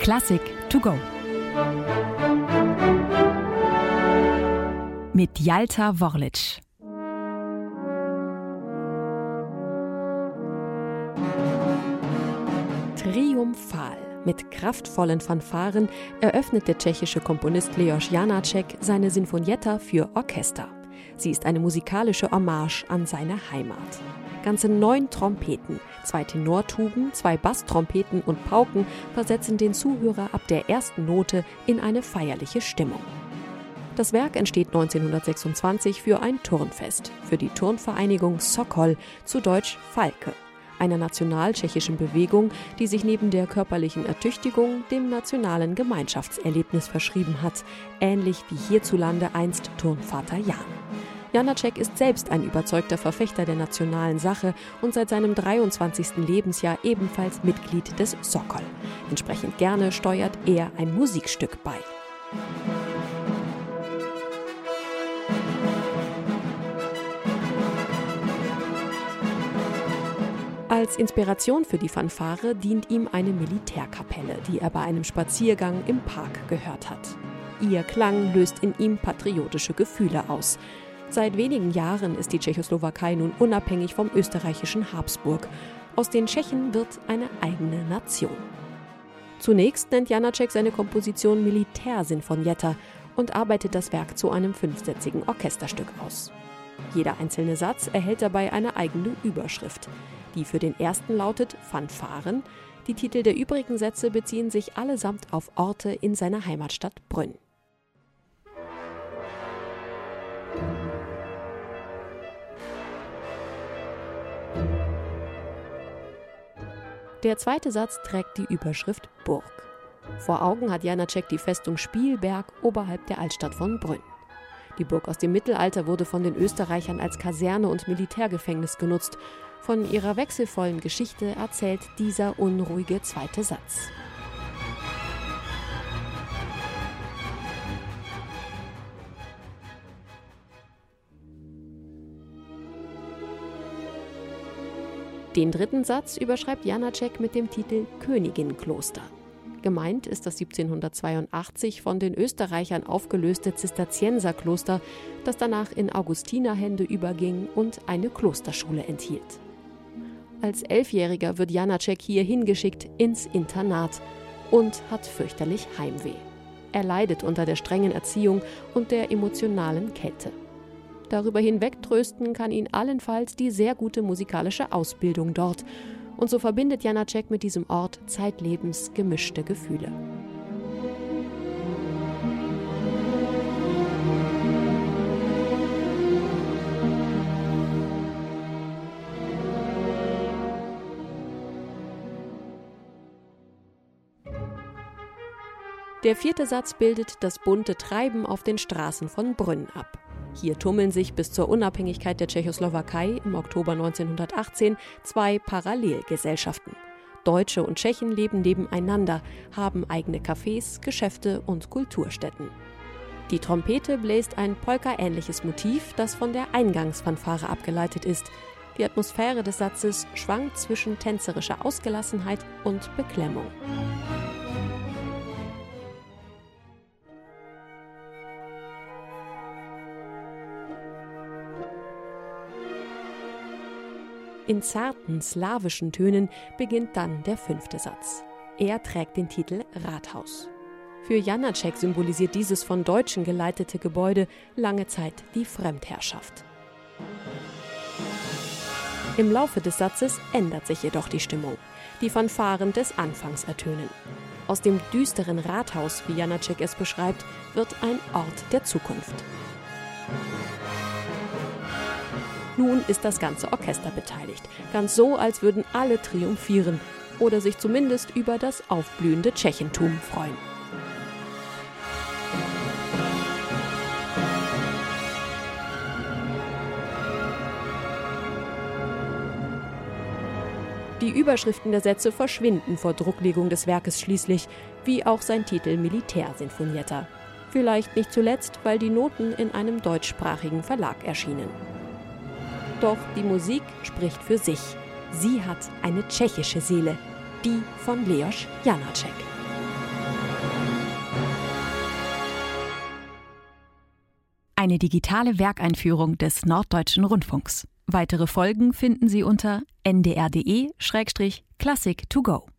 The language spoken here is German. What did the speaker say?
Klassik to go. Mit Jalta Worlic. Triumphal. Mit kraftvollen Fanfaren eröffnet der tschechische Komponist Leos Janáček seine Sinfonietta für Orchester. Sie ist eine musikalische Hommage an seine Heimat. Ganze neun Trompeten, zwei Tenortuben, zwei Basstrompeten und Pauken versetzen den Zuhörer ab der ersten Note in eine feierliche Stimmung. Das Werk entsteht 1926 für ein Turnfest, für die Turnvereinigung Sokol, zu Deutsch Falke einer nationaltschechischen Bewegung, die sich neben der körperlichen Ertüchtigung dem nationalen Gemeinschaftserlebnis verschrieben hat, ähnlich wie hierzulande einst Turnvater Jan. Janacek ist selbst ein überzeugter Verfechter der nationalen Sache und seit seinem 23. Lebensjahr ebenfalls Mitglied des Sokol. Entsprechend gerne steuert er ein Musikstück bei. Als Inspiration für die Fanfare dient ihm eine Militärkapelle, die er bei einem Spaziergang im Park gehört hat. Ihr Klang löst in ihm patriotische Gefühle aus. Seit wenigen Jahren ist die Tschechoslowakei nun unabhängig vom österreichischen Habsburg. Aus den Tschechen wird eine eigene Nation. Zunächst nennt Janacek seine Komposition Militärsinfonietta und arbeitet das Werk zu einem fünfsätzigen Orchesterstück aus. Jeder einzelne Satz erhält dabei eine eigene Überschrift. Die für den ersten lautet Fanfaren. Die Titel der übrigen Sätze beziehen sich allesamt auf Orte in seiner Heimatstadt Brünn. Der zweite Satz trägt die Überschrift Burg. Vor Augen hat Janacek die Festung Spielberg oberhalb der Altstadt von Brünn. Die Burg aus dem Mittelalter wurde von den Österreichern als Kaserne und Militärgefängnis genutzt. Von ihrer wechselvollen Geschichte erzählt dieser unruhige zweite Satz. Den dritten Satz überschreibt Janacek mit dem Titel Königinkloster. Gemeint ist das 1782 von den Österreichern aufgelöste Zisterzienserkloster, das danach in Augustinerhände überging und eine Klosterschule enthielt. Als Elfjähriger wird Janacek hier hingeschickt ins Internat und hat fürchterlich Heimweh. Er leidet unter der strengen Erziehung und der emotionalen Kälte. Darüber hinweg trösten kann ihn allenfalls die sehr gute musikalische Ausbildung dort und so verbindet Janacek mit diesem Ort zeitlebens gemischte Gefühle. Der vierte Satz bildet das bunte Treiben auf den Straßen von Brünn ab. Hier tummeln sich bis zur Unabhängigkeit der Tschechoslowakei im Oktober 1918 zwei Parallelgesellschaften. Deutsche und Tschechen leben nebeneinander, haben eigene Cafés, Geschäfte und Kulturstätten. Die Trompete bläst ein Polka-ähnliches Motiv, das von der Eingangsfanfare abgeleitet ist. Die Atmosphäre des Satzes schwankt zwischen tänzerischer Ausgelassenheit und Beklemmung. In zarten slawischen Tönen beginnt dann der fünfte Satz. Er trägt den Titel Rathaus. Für Janacek symbolisiert dieses von Deutschen geleitete Gebäude lange Zeit die Fremdherrschaft. Im Laufe des Satzes ändert sich jedoch die Stimmung. Die Fanfaren des Anfangs ertönen. Aus dem düsteren Rathaus, wie Janacek es beschreibt, wird ein Ort der Zukunft. Nun ist das ganze Orchester beteiligt, ganz so, als würden alle triumphieren oder sich zumindest über das aufblühende Tschechentum freuen. Die Überschriften der Sätze verschwinden vor Drucklegung des Werkes schließlich, wie auch sein Titel Militärsinfonietta. Vielleicht nicht zuletzt, weil die Noten in einem deutschsprachigen Verlag erschienen. Doch die Musik spricht für sich. Sie hat eine tschechische Seele, die von Leos Janacek. Eine digitale Werkeinführung des Norddeutschen Rundfunks. Weitere Folgen finden Sie unter ndr.de-klassik-to-go.